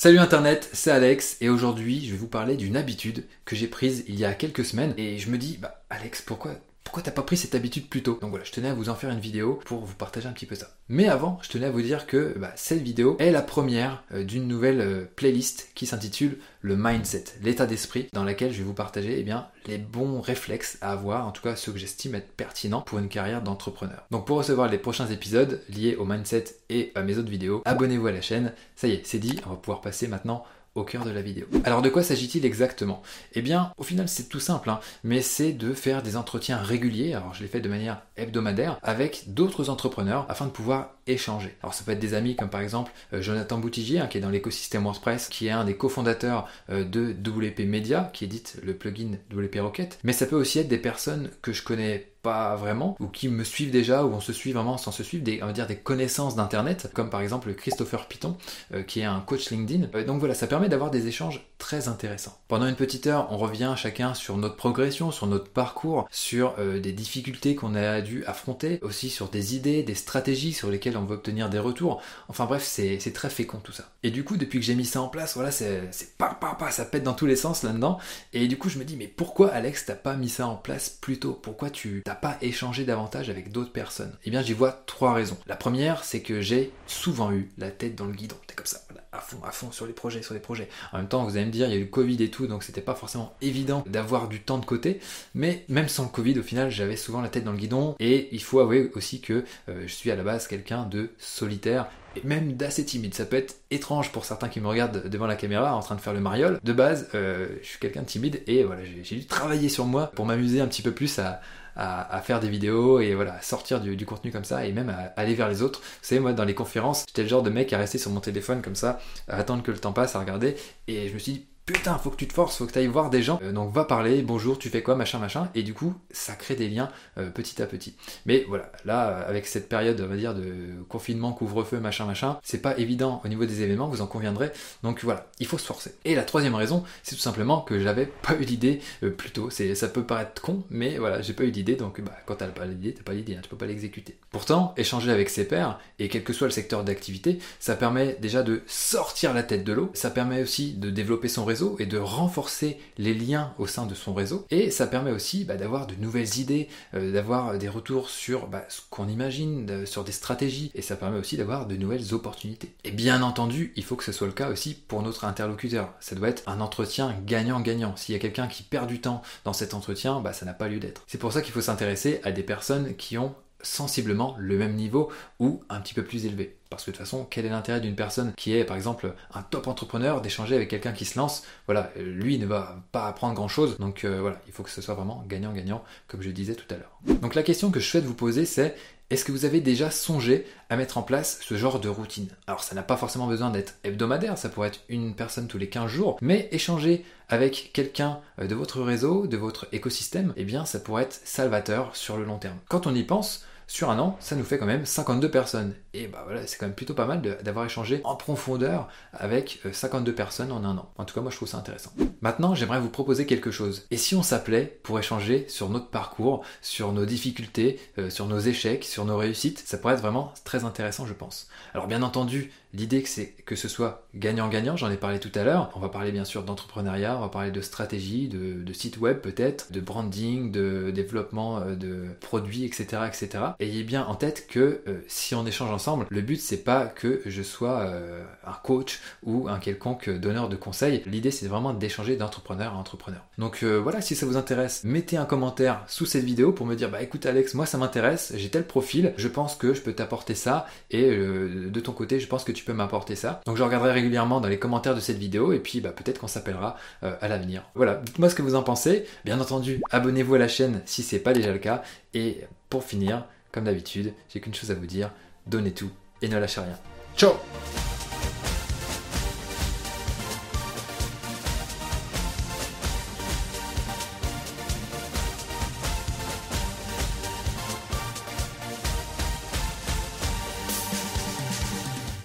Salut Internet, c'est Alex et aujourd'hui je vais vous parler d'une habitude que j'ai prise il y a quelques semaines et je me dis, bah Alex, pourquoi pourquoi t'as pas pris cette habitude plus tôt Donc voilà, je tenais à vous en faire une vidéo pour vous partager un petit peu ça. Mais avant, je tenais à vous dire que bah, cette vidéo est la première euh, d'une nouvelle euh, playlist qui s'intitule le mindset, l'état d'esprit, dans laquelle je vais vous partager eh les bons réflexes à avoir, en tout cas ceux que j'estime être pertinents pour une carrière d'entrepreneur. Donc pour recevoir les prochains épisodes liés au mindset et à mes autres vidéos, abonnez-vous à la chaîne. Ça y est, c'est dit, on va pouvoir passer maintenant au cœur de la vidéo. Alors de quoi s'agit-il exactement? Eh bien, au final c'est tout simple, hein, mais c'est de faire des entretiens réguliers, alors je l'ai fait de manière hebdomadaire, avec d'autres entrepreneurs afin de pouvoir échanger. Alors ça peut être des amis comme par exemple euh, Jonathan Boutigier, hein, qui est dans l'écosystème WordPress, qui est un des cofondateurs euh, de WP Media, qui édite le plugin WP Rocket, mais ça peut aussi être des personnes que je connais pas vraiment, ou qui me suivent déjà, ou on se suit vraiment sans se suivre, des, on va dire des connaissances d'internet, comme par exemple Christopher Piton, euh, qui est un coach LinkedIn. Euh, donc voilà, ça permet d'avoir des échanges très intéressants. Pendant une petite heure, on revient chacun sur notre progression, sur notre parcours, sur euh, des difficultés qu'on a dû affronter, aussi sur des idées, des stratégies sur lesquelles on veut obtenir des retours. Enfin bref, c'est très fécond tout ça. Et du coup, depuis que j'ai mis ça en place, voilà, c'est pas, pas, pas, ça pète dans tous les sens là-dedans. Et du coup, je me dis, mais pourquoi Alex, t'as pas mis ça en place plus tôt? Pourquoi tu t'as pas échangé davantage avec d'autres personnes Eh bien, j'y vois trois raisons. La première, c'est que j'ai souvent eu la tête dans le guidon. T'es comme ça, à fond, à fond sur les projets, sur les projets. En même temps, vous allez me dire, il y a eu Covid et tout, donc c'était pas forcément évident d'avoir du temps de côté. Mais même sans le Covid, au final, j'avais souvent la tête dans le guidon. Et il faut avouer aussi que euh, je suis à la base quelqu'un de solitaire et même d'assez timide. Ça peut être étrange pour certains qui me regardent devant la caméra en train de faire le mariole. De base, euh, je suis quelqu'un de timide et voilà, j'ai dû travailler sur moi pour m'amuser un petit peu plus à, à, faire des vidéos et voilà, sortir du, contenu comme ça et même à, aller vers les autres. Vous savez, moi, dans les conférences, j'étais le genre de mec à rester sur mon téléphone comme ça, à attendre que le temps passe, à regarder. Et je me suis dit, putain, faut que tu te forces, faut que tu ailles voir des gens. Euh, donc va parler, bonjour, tu fais quoi, machin, machin. Et du coup, ça crée des liens euh, petit à petit. Mais voilà, là, avec cette période, on va dire, de confinement, couvre-feu, machin, machin, c'est pas évident au niveau des événements, vous en conviendrez. Donc voilà, il faut se forcer. Et la troisième raison, c'est tout simplement que j'avais pas eu l'idée euh, plus tôt. Ça peut paraître con, mais voilà, j'ai pas eu d'idée. Donc bah, quand t'as pas l'idée, t'as pas l'idée, hein, tu peux pas l'exécuter. Pourtant, échanger avec ses pairs, et quel que soit le secteur d'activité, ça permet déjà de sortir la tête de l'eau. Ça permet aussi de développer son réseau et de renforcer les liens au sein de son réseau. Et ça permet aussi bah, d'avoir de nouvelles idées, euh, d'avoir des retours sur bah, ce qu'on imagine, sur des stratégies, et ça permet aussi d'avoir de nouvelles opportunités. Et bien entendu, il faut que ce soit le cas aussi pour notre interlocuteur. Ça doit être un entretien gagnant-gagnant. S'il y a quelqu'un qui perd du temps dans cet entretien, bah, ça n'a pas lieu d'être. C'est pour ça qu'il faut s'intéresser à des personnes qui ont sensiblement le même niveau ou un petit peu plus élevé. Parce que de toute façon, quel est l'intérêt d'une personne qui est par exemple un top entrepreneur d'échanger avec quelqu'un qui se lance? Voilà, lui ne va pas apprendre grand chose. Donc euh, voilà, il faut que ce soit vraiment gagnant-gagnant, comme je disais tout à l'heure. Donc la question que je souhaite vous poser, c'est est-ce que vous avez déjà songé à mettre en place ce genre de routine? Alors ça n'a pas forcément besoin d'être hebdomadaire, ça pourrait être une personne tous les 15 jours, mais échanger avec quelqu'un euh, de votre réseau, de votre écosystème, eh bien ça pourrait être salvateur sur le long terme. Quand on y pense, sur un an, ça nous fait quand même 52 personnes. Et bah voilà, c'est quand même plutôt pas mal d'avoir échangé en profondeur avec 52 euh, personnes en un an. En tout cas, moi je trouve ça intéressant. Maintenant, j'aimerais vous proposer quelque chose. Et si on s'appelait pour échanger sur notre parcours, sur nos difficultés, euh, sur nos échecs, sur nos réussites, ça pourrait être vraiment très intéressant, je pense. Alors bien entendu, l'idée que c'est que ce soit gagnant-gagnant, j'en ai parlé tout à l'heure. On va parler bien sûr d'entrepreneuriat, on va parler de stratégie, de, de site web peut-être, de branding, de développement euh, de produits, etc., etc. Ayez bien en tête que si on échange ensemble le but c'est pas que je sois euh, un coach ou un quelconque donneur de conseils. L'idée c'est vraiment d'échanger d'entrepreneur à entrepreneur. Donc euh, voilà, si ça vous intéresse, mettez un commentaire sous cette vidéo pour me dire bah écoute Alex, moi ça m'intéresse, j'ai tel profil, je pense que je peux t'apporter ça et euh, de ton côté je pense que tu peux m'apporter ça. Donc je regarderai régulièrement dans les commentaires de cette vidéo et puis bah, peut-être qu'on s'appellera à l'avenir. Voilà, dites-moi ce que vous en pensez. Bien entendu, abonnez-vous à la chaîne si c'est pas déjà le cas et pour finir, comme d'habitude, j'ai qu'une chose à vous dire, donnez tout et ne lâchez rien. Ciao